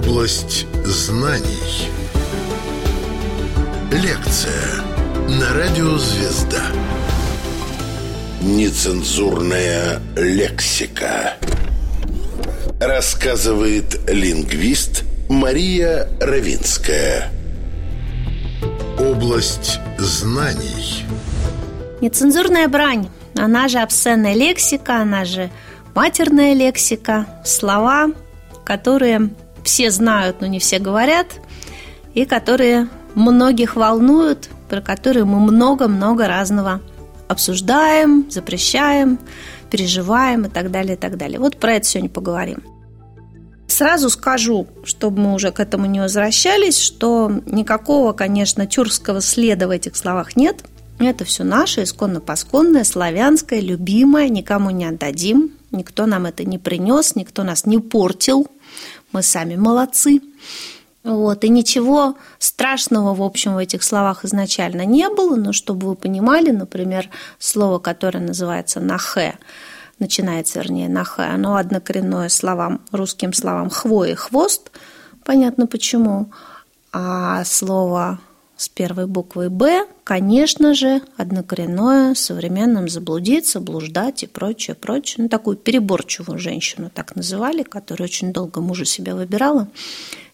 Область знаний. Лекция на радио «Звезда». Нецензурная лексика. Рассказывает лингвист Мария Равинская. Область знаний. Нецензурная брань, она же обсценная лексика, она же матерная лексика, слова, которые все знают, но не все говорят, и которые многих волнуют, про которые мы много-много разного обсуждаем, запрещаем, переживаем и так далее, и так далее. Вот про это сегодня поговорим. Сразу скажу, чтобы мы уже к этому не возвращались, что никакого, конечно, тюркского следа в этих словах нет. Это все наше, исконно-посконное, славянское, любимое, никому не отдадим, никто нам это не принес, никто нас не портил, мы сами молодцы. Вот, и ничего страшного, в общем, в этих словах изначально не было, но чтобы вы понимали, например, слово, которое называется «нахэ», начинается, вернее, «нахэ», оно однокоренное словам, русским словам «хвоя», «хвост», понятно почему, а слово с первой буквой «Б», конечно же, однокоренное, современным заблудиться, блуждать и прочее, прочее. Ну, такую переборчивую женщину так называли, которая очень долго мужа себя выбирала,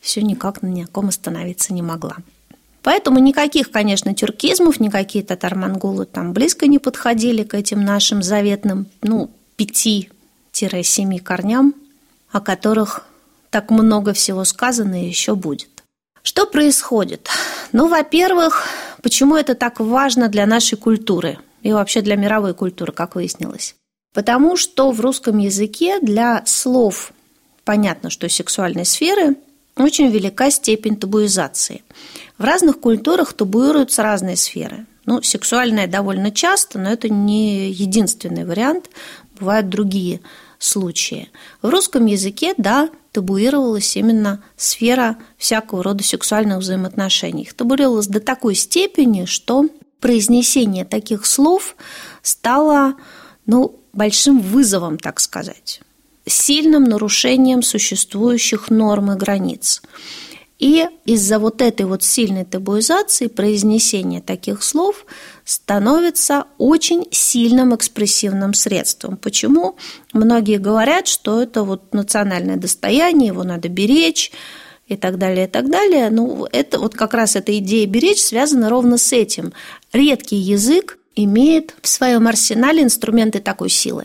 все никак на никаком остановиться не могла. Поэтому никаких, конечно, тюркизмов, никакие татар-монголы там близко не подходили к этим нашим заветным, ну, пяти-семи корням, о которых так много всего сказано и еще будет. Что происходит? Ну, во-первых, почему это так важно для нашей культуры и вообще для мировой культуры, как выяснилось? Потому что в русском языке для слов понятно, что сексуальной сферы очень велика степень табуизации. В разных культурах табуируются разные сферы. Ну, сексуальная довольно часто, но это не единственный вариант. Бывают другие случаи. В русском языке, да, табуировалась именно сфера всякого рода сексуальных взаимоотношений. Их табуировалось до такой степени, что произнесение таких слов стало ну, большим вызовом, так сказать, сильным нарушением существующих норм и границ. И из-за вот этой вот сильной табуизации произнесение таких слов становится очень сильным экспрессивным средством. Почему? Многие говорят, что это вот национальное достояние, его надо беречь и так далее, и так далее. Ну, это вот как раз эта идея беречь связана ровно с этим. Редкий язык имеет в своем арсенале инструменты такой силы.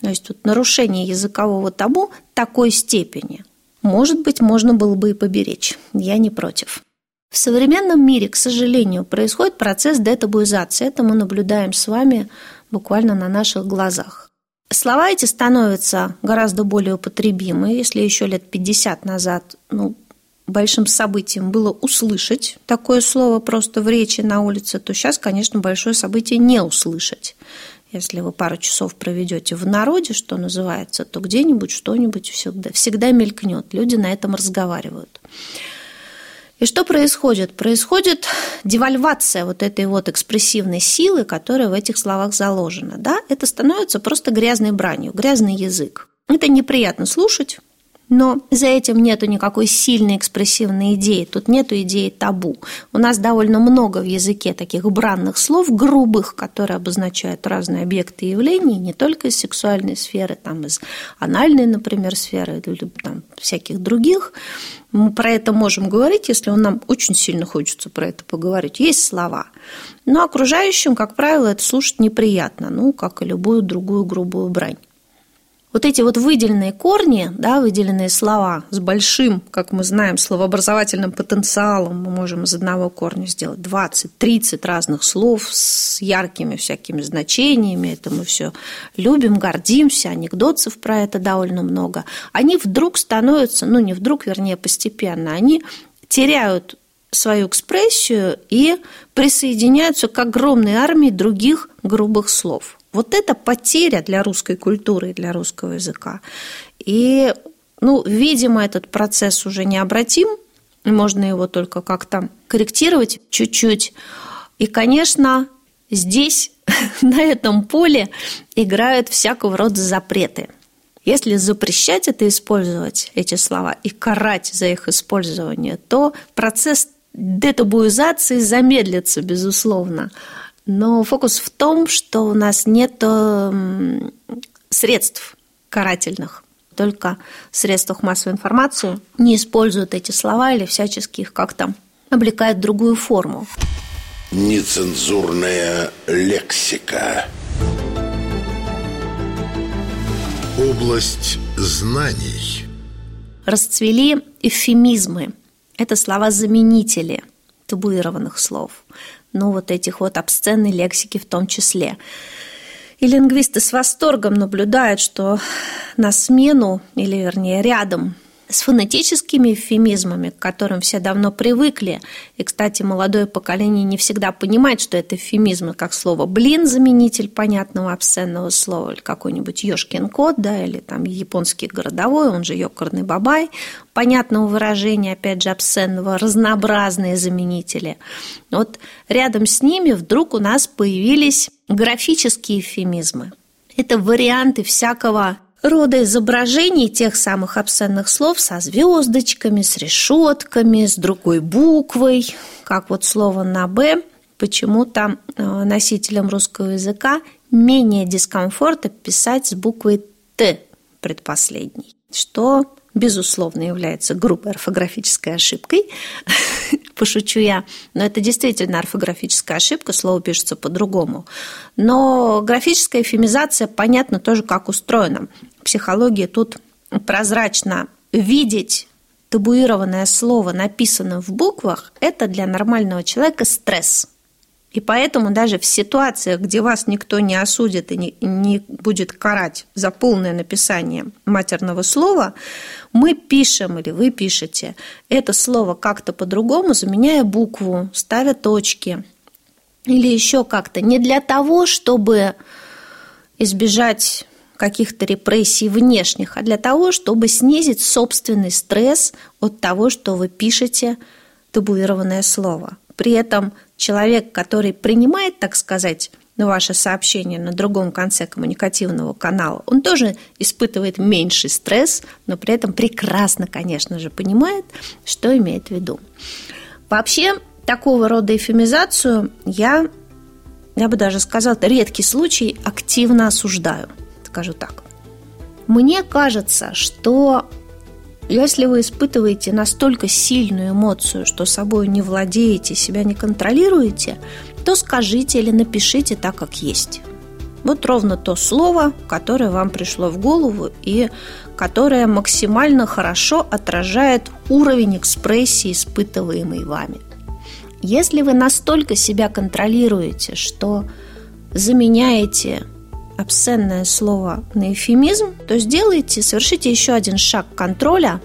То есть тут нарушение языкового табу такой степени – может быть, можно было бы и поберечь. Я не против. В современном мире, к сожалению, происходит процесс детабуизации. Это мы наблюдаем с вами буквально на наших глазах. Слова эти становятся гораздо более употребимы. Если еще лет 50 назад ну, большим событием было услышать такое слово просто в речи на улице, то сейчас, конечно, большое событие не услышать. Если вы пару часов проведете в народе, что называется, то где-нибудь что-нибудь всегда, всегда мелькнет. Люди на этом разговаривают. И что происходит? Происходит девальвация вот этой вот экспрессивной силы, которая в этих словах заложена. Да? Это становится просто грязной бранью, грязный язык. Это неприятно слушать, но за этим нету никакой сильной экспрессивной идеи, тут нету идеи табу. У нас довольно много в языке таких бранных слов, грубых, которые обозначают разные объекты явлений, не только из сексуальной сферы, там из анальной, например, сферы, или там, всяких других. Мы про это можем говорить, если нам очень сильно хочется про это поговорить. Есть слова. Но окружающим, как правило, это слушать неприятно, ну, как и любую другую грубую брань вот эти вот выделенные корни, да, выделенные слова с большим, как мы знаем, словообразовательным потенциалом, мы можем из одного корня сделать 20-30 разных слов с яркими всякими значениями, это мы все любим, гордимся, анекдотов про это довольно много, они вдруг становятся, ну не вдруг, вернее, постепенно, они теряют свою экспрессию и присоединяются к огромной армии других грубых слов – вот это потеря для русской культуры и для русского языка. И, ну, видимо, этот процесс уже необратим, можно его только как-то корректировать чуть-чуть. И, конечно, здесь, на этом поле, играют всякого рода запреты. Если запрещать это использовать, эти слова, и карать за их использование, то процесс детабуизации замедлится, безусловно. Но фокус в том, что у нас нет средств карательных. Только в средствах массовой информации не используют эти слова или всячески их как-то облекают в другую форму. Нецензурная лексика. Область знаний. Расцвели эвфемизмы. Это слова-заменители табуированных слов. Ну, вот этих вот обсценной лексики в том числе. И лингвисты с восторгом наблюдают, что на смену, или вернее рядом с фонетическими эвфемизмами, к которым все давно привыкли. И, кстати, молодое поколение не всегда понимает, что это эвфемизмы, как слово «блин» – заменитель понятного обсценного слова, или какой-нибудь «ёшкин кот», да, или там японский городовой, он же «ёкарный бабай», понятного выражения, опять же, обсценного, разнообразные заменители. Вот рядом с ними вдруг у нас появились графические эвфемизмы. Это варианты всякого рода изображений тех самых обсценных слов со звездочками, с решетками, с другой буквой, как вот слово на «б», почему-то э, носителям русского языка менее дискомфорта писать с буквой «т» предпоследней, что безусловно, является грубой орфографической ошибкой, пошучу я, но это действительно орфографическая ошибка, слово пишется по-другому. Но графическая эфемизация понятно тоже, как устроена. Психология тут прозрачно видеть табуированное слово, написанное в буквах, это для нормального человека стресс – и поэтому даже в ситуациях, где вас никто не осудит и не, не будет карать за полное написание матерного слова, мы пишем или вы пишете это слово как-то по-другому, заменяя букву, ставя точки или еще как-то. Не для того, чтобы избежать каких-то репрессий внешних, а для того, чтобы снизить собственный стресс от того, что вы пишете табуированное слово. При этом человек, который принимает, так сказать, ваше сообщение на другом конце коммуникативного канала, он тоже испытывает меньший стресс, но при этом прекрасно, конечно же, понимает, что имеет в виду. Вообще, такого рода эфемизацию я, я бы даже сказала, редкий случай активно осуждаю, скажу так. Мне кажется, что если вы испытываете настолько сильную эмоцию, что собой не владеете, себя не контролируете, то скажите или напишите так, как есть. Вот ровно то слово, которое вам пришло в голову и которое максимально хорошо отражает уровень экспрессии, испытываемый вами. Если вы настолько себя контролируете, что заменяете обсценное слово на эфемизм, то сделайте, совершите еще один шаг контроля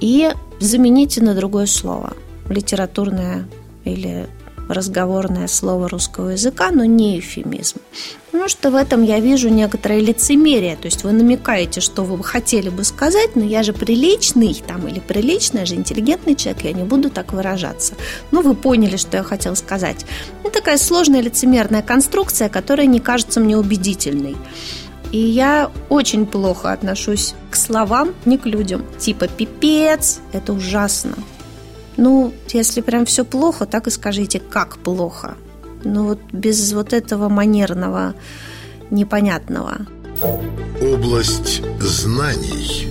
и замените на другое слово. Литературное или разговорное слово русского языка, но не эфемизм. Потому что в этом я вижу некоторое лицемерие. То есть вы намекаете, что вы хотели бы сказать, но я же приличный там, или приличный, я же интеллигентный человек, я не буду так выражаться. Ну, вы поняли, что я хотел сказать. Это такая сложная лицемерная конструкция, которая не кажется мне убедительной. И я очень плохо отношусь к словам, не к людям. Типа «пипец» – это ужасно. Ну, если прям все плохо, так и скажите, как плохо. Ну вот без вот этого манерного, непонятного. Область знаний.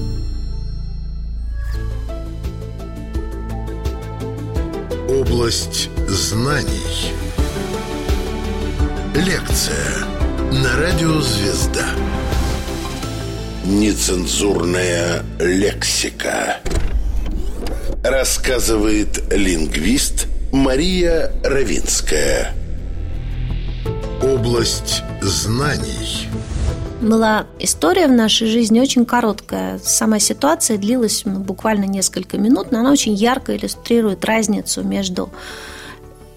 Область знаний. Лекция на радио «Звезда». Нецензурная лексика. Рассказывает лингвист Мария Равинская. Область знаний. Была история в нашей жизни очень короткая. Сама ситуация длилась ну, буквально несколько минут, но она очень ярко иллюстрирует разницу между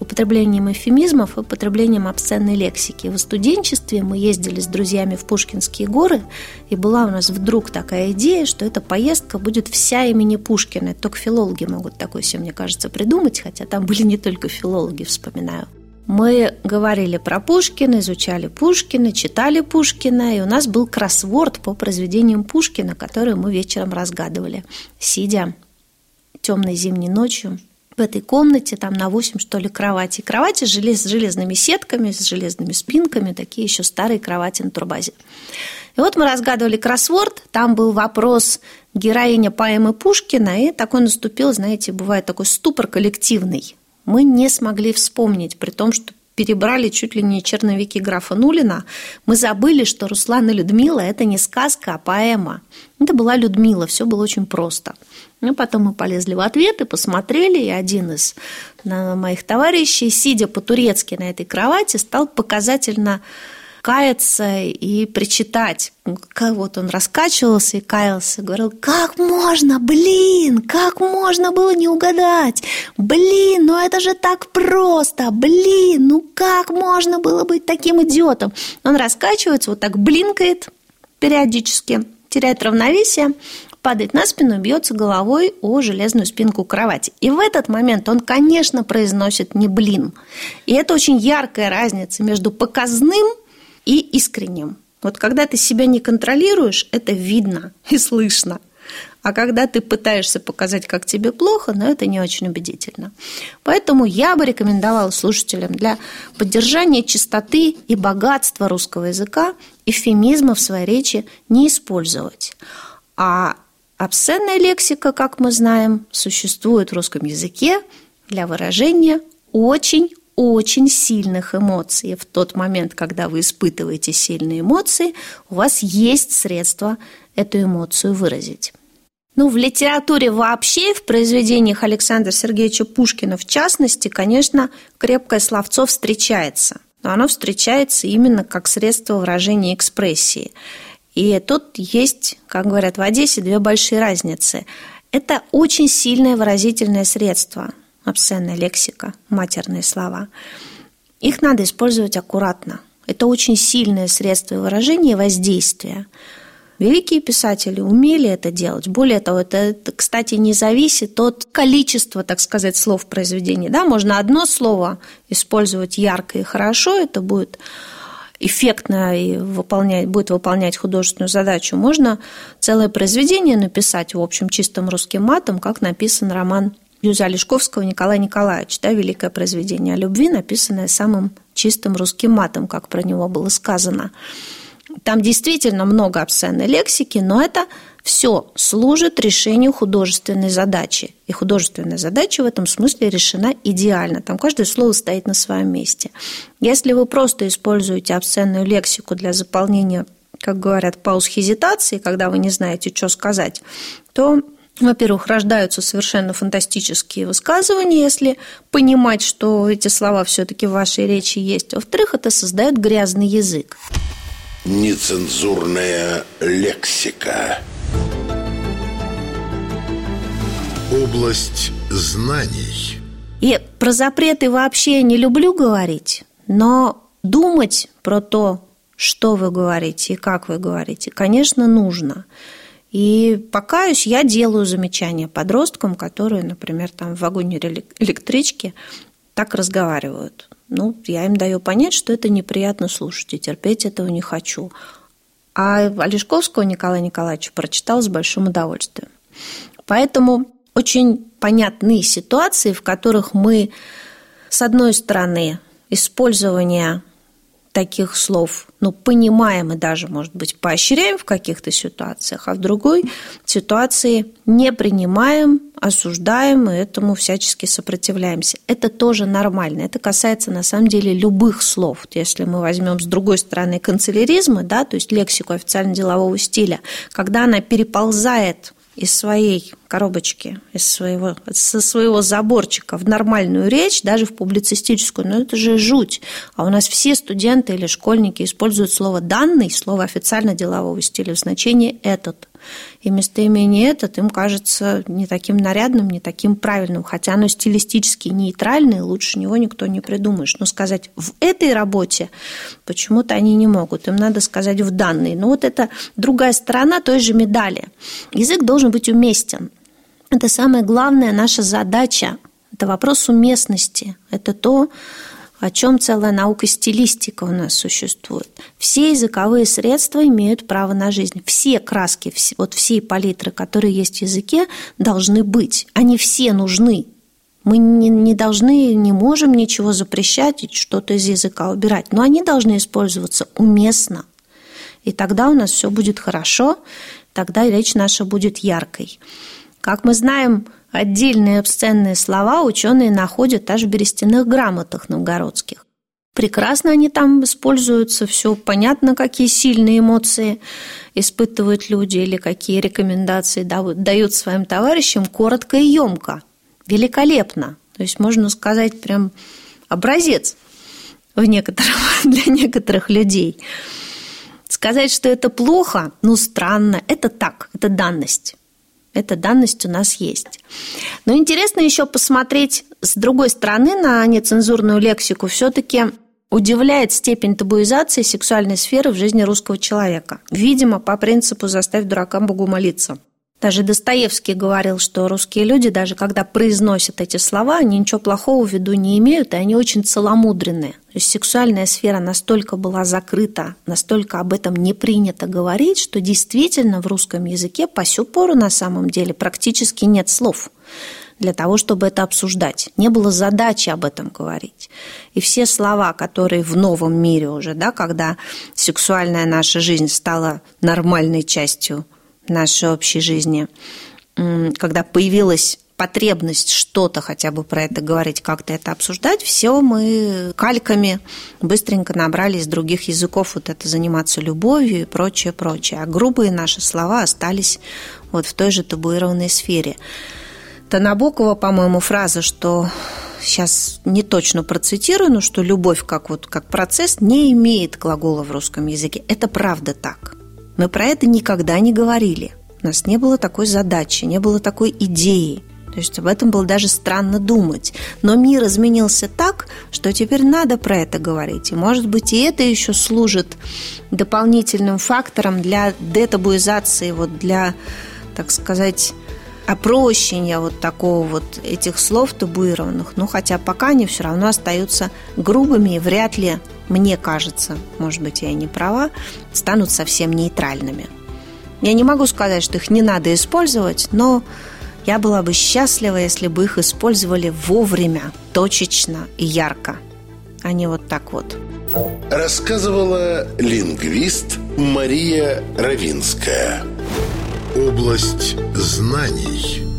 употреблением эвфемизмов и употреблением обсценной лексики. В студенчестве мы ездили с друзьями в Пушкинские горы, и была у нас вдруг такая идея, что эта поездка будет вся имени Пушкина. Только филологи могут такое себе, мне кажется, придумать, хотя там были не только филологи, вспоминаю. мы говорили про Пушкина, изучали Пушкина, читали Пушкина, и у нас был кроссворд по произведениям Пушкина, который мы вечером разгадывали, сидя темной зимней ночью в этой комнате, там на 8, что ли, кровати. Кровати желез, с железными сетками, с железными спинками, такие еще старые кровати на турбазе. И вот мы разгадывали кроссворд, там был вопрос героиня поэмы Пушкина, и такой наступил, знаете, бывает такой ступор коллективный. Мы не смогли вспомнить, при том, что перебрали чуть ли не черновики графа Нулина, мы забыли, что Руслан и Людмила – это не сказка, а поэма. Это была Людмила, все было очень просто. Ну, потом мы полезли в ответы, посмотрели, и один из моих товарищей, сидя по-турецки на этой кровати, стал показательно каяться и причитать. Вот он раскачивался и каялся, говорил, как можно, блин, как можно было не угадать? Блин, ну это же так просто, блин, ну как можно было быть таким идиотом? Он раскачивается, вот так блинкает периодически, теряет равновесие, падает на спину и бьется головой о железную спинку кровати. И в этот момент он, конечно, произносит не блин. И это очень яркая разница между показным и искренним. Вот когда ты себя не контролируешь, это видно и слышно. А когда ты пытаешься показать, как тебе плохо, но это не очень убедительно. Поэтому я бы рекомендовала слушателям для поддержания чистоты и богатства русского языка эвфемизма в своей речи не использовать. А обсценная лексика, как мы знаем, существует в русском языке для выражения очень очень сильных эмоций. В тот момент, когда вы испытываете сильные эмоции, у вас есть средства эту эмоцию выразить. Ну, в литературе вообще, в произведениях Александра Сергеевича Пушкина в частности, конечно, крепкое словцо встречается. Но оно встречается именно как средство выражения экспрессии. И тут есть, как говорят в Одессе, две большие разницы. Это очень сильное выразительное средство обсценная лексика, матерные слова. Их надо использовать аккуратно. Это очень сильное средство выражения и воздействия. Великие писатели умели это делать. Более того, это, кстати, не зависит от количества, так сказать, слов в произведении. Да, можно одно слово использовать ярко и хорошо, это будет эффектно и выполнять, будет выполнять художественную задачу. Можно целое произведение написать, в общем, чистым русским матом, как написан роман Юза Лешковского Николай Николаевич, да, великое произведение о любви, написанное самым чистым русским матом, как про него было сказано. Там действительно много обсценной лексики, но это все служит решению художественной задачи. И художественная задача в этом смысле решена идеально. Там каждое слово стоит на своем месте. Если вы просто используете обсценную лексику для заполнения, как говорят, пауз хезитации, когда вы не знаете, что сказать, то во-первых, рождаются совершенно фантастические высказывания, если понимать, что эти слова все-таки в вашей речи есть. Во-вторых, это создает грязный язык. Нецензурная лексика. Область знаний. И про запреты вообще не люблю говорить, но думать про то, что вы говорите и как вы говорите, конечно, нужно. И покаюсь, я делаю замечания подросткам, которые, например, там в вагоне электрички так разговаривают. Ну, я им даю понять, что это неприятно слушать, и терпеть этого не хочу. А Олешковского Николая Николаевича прочитал с большим удовольствием. Поэтому очень понятные ситуации, в которых мы, с одной стороны, использование таких слов, ну, понимаем и даже, может быть, поощряем в каких-то ситуациях, а в другой ситуации не принимаем, осуждаем и этому всячески сопротивляемся. Это тоже нормально. Это касается, на самом деле, любых слов. Если мы возьмем с другой стороны канцеляризма, да, то есть лексику официально-делового стиля, когда она переползает из своей коробочки, из своего, со своего заборчика в нормальную речь, даже в публицистическую, но это же жуть. А у нас все студенты или школьники используют слово «данный», слово официально делового стиля в значении «этот» и местоимение этот им кажется не таким нарядным, не таким правильным, хотя оно стилистически нейтральное, лучше него никто не придумаешь. Но сказать в этой работе почему-то они не могут, им надо сказать в данной. Но вот это другая сторона той же медали. Язык должен быть уместен. Это самая главная наша задача. Это вопрос уместности. Это то, о чем целая наука стилистика у нас существует. Все языковые средства имеют право на жизнь. Все краски, вот все палитры, которые есть в языке, должны быть. Они все нужны. Мы не, должны, не можем ничего запрещать, что-то из языка убирать, но они должны использоваться уместно. И тогда у нас все будет хорошо, тогда речь наша будет яркой. Как мы знаем, отдельные обсценные слова ученые находят аж в берестяных грамотах новгородских. Прекрасно они там используются, все понятно, какие сильные эмоции испытывают люди или какие рекомендации дают своим товарищам, коротко и емко, великолепно. То есть можно сказать прям образец в некоторых, для некоторых людей. Сказать, что это плохо, ну странно, это так, это данность. Эта данность у нас есть. Но интересно еще посмотреть с другой стороны на нецензурную лексику. Все-таки удивляет степень табуизации сексуальной сферы в жизни русского человека. Видимо, по принципу «заставь дурака Богу молиться». Даже Достоевский говорил, что русские люди, даже когда произносят эти слова, они ничего плохого в виду не имеют, и они очень целомудренные. То есть сексуальная сфера настолько была закрыта, настолько об этом не принято говорить, что действительно в русском языке по сю пору на самом деле практически нет слов для того, чтобы это обсуждать. Не было задачи об этом говорить. И все слова, которые в новом мире уже, да, когда сексуальная наша жизнь стала нормальной частью нашей общей жизни, когда появилась потребность что-то хотя бы про это говорить, как-то это обсуждать, все мы кальками быстренько набрали из других языков вот это заниматься любовью и прочее, прочее. А грубые наши слова остались вот в той же табуированной сфере. Танабокова, по-моему, фраза, что сейчас не точно процитирую, но что любовь как, вот, как процесс не имеет глагола в русском языке. Это правда так. Мы про это никогда не говорили. У нас не было такой задачи, не было такой идеи. То есть об этом было даже странно думать. Но мир изменился так, что теперь надо про это говорить. И, может быть, и это еще служит дополнительным фактором для детабуизации, вот для, так сказать, опрощения вот такого вот этих слов табуированных. Ну, хотя пока они все равно остаются грубыми и вряд ли мне кажется, может быть, я не права, станут совсем нейтральными. Я не могу сказать, что их не надо использовать, но я была бы счастлива, если бы их использовали вовремя, точечно и ярко, а не вот так вот. Рассказывала лингвист Мария Равинская. Область знаний –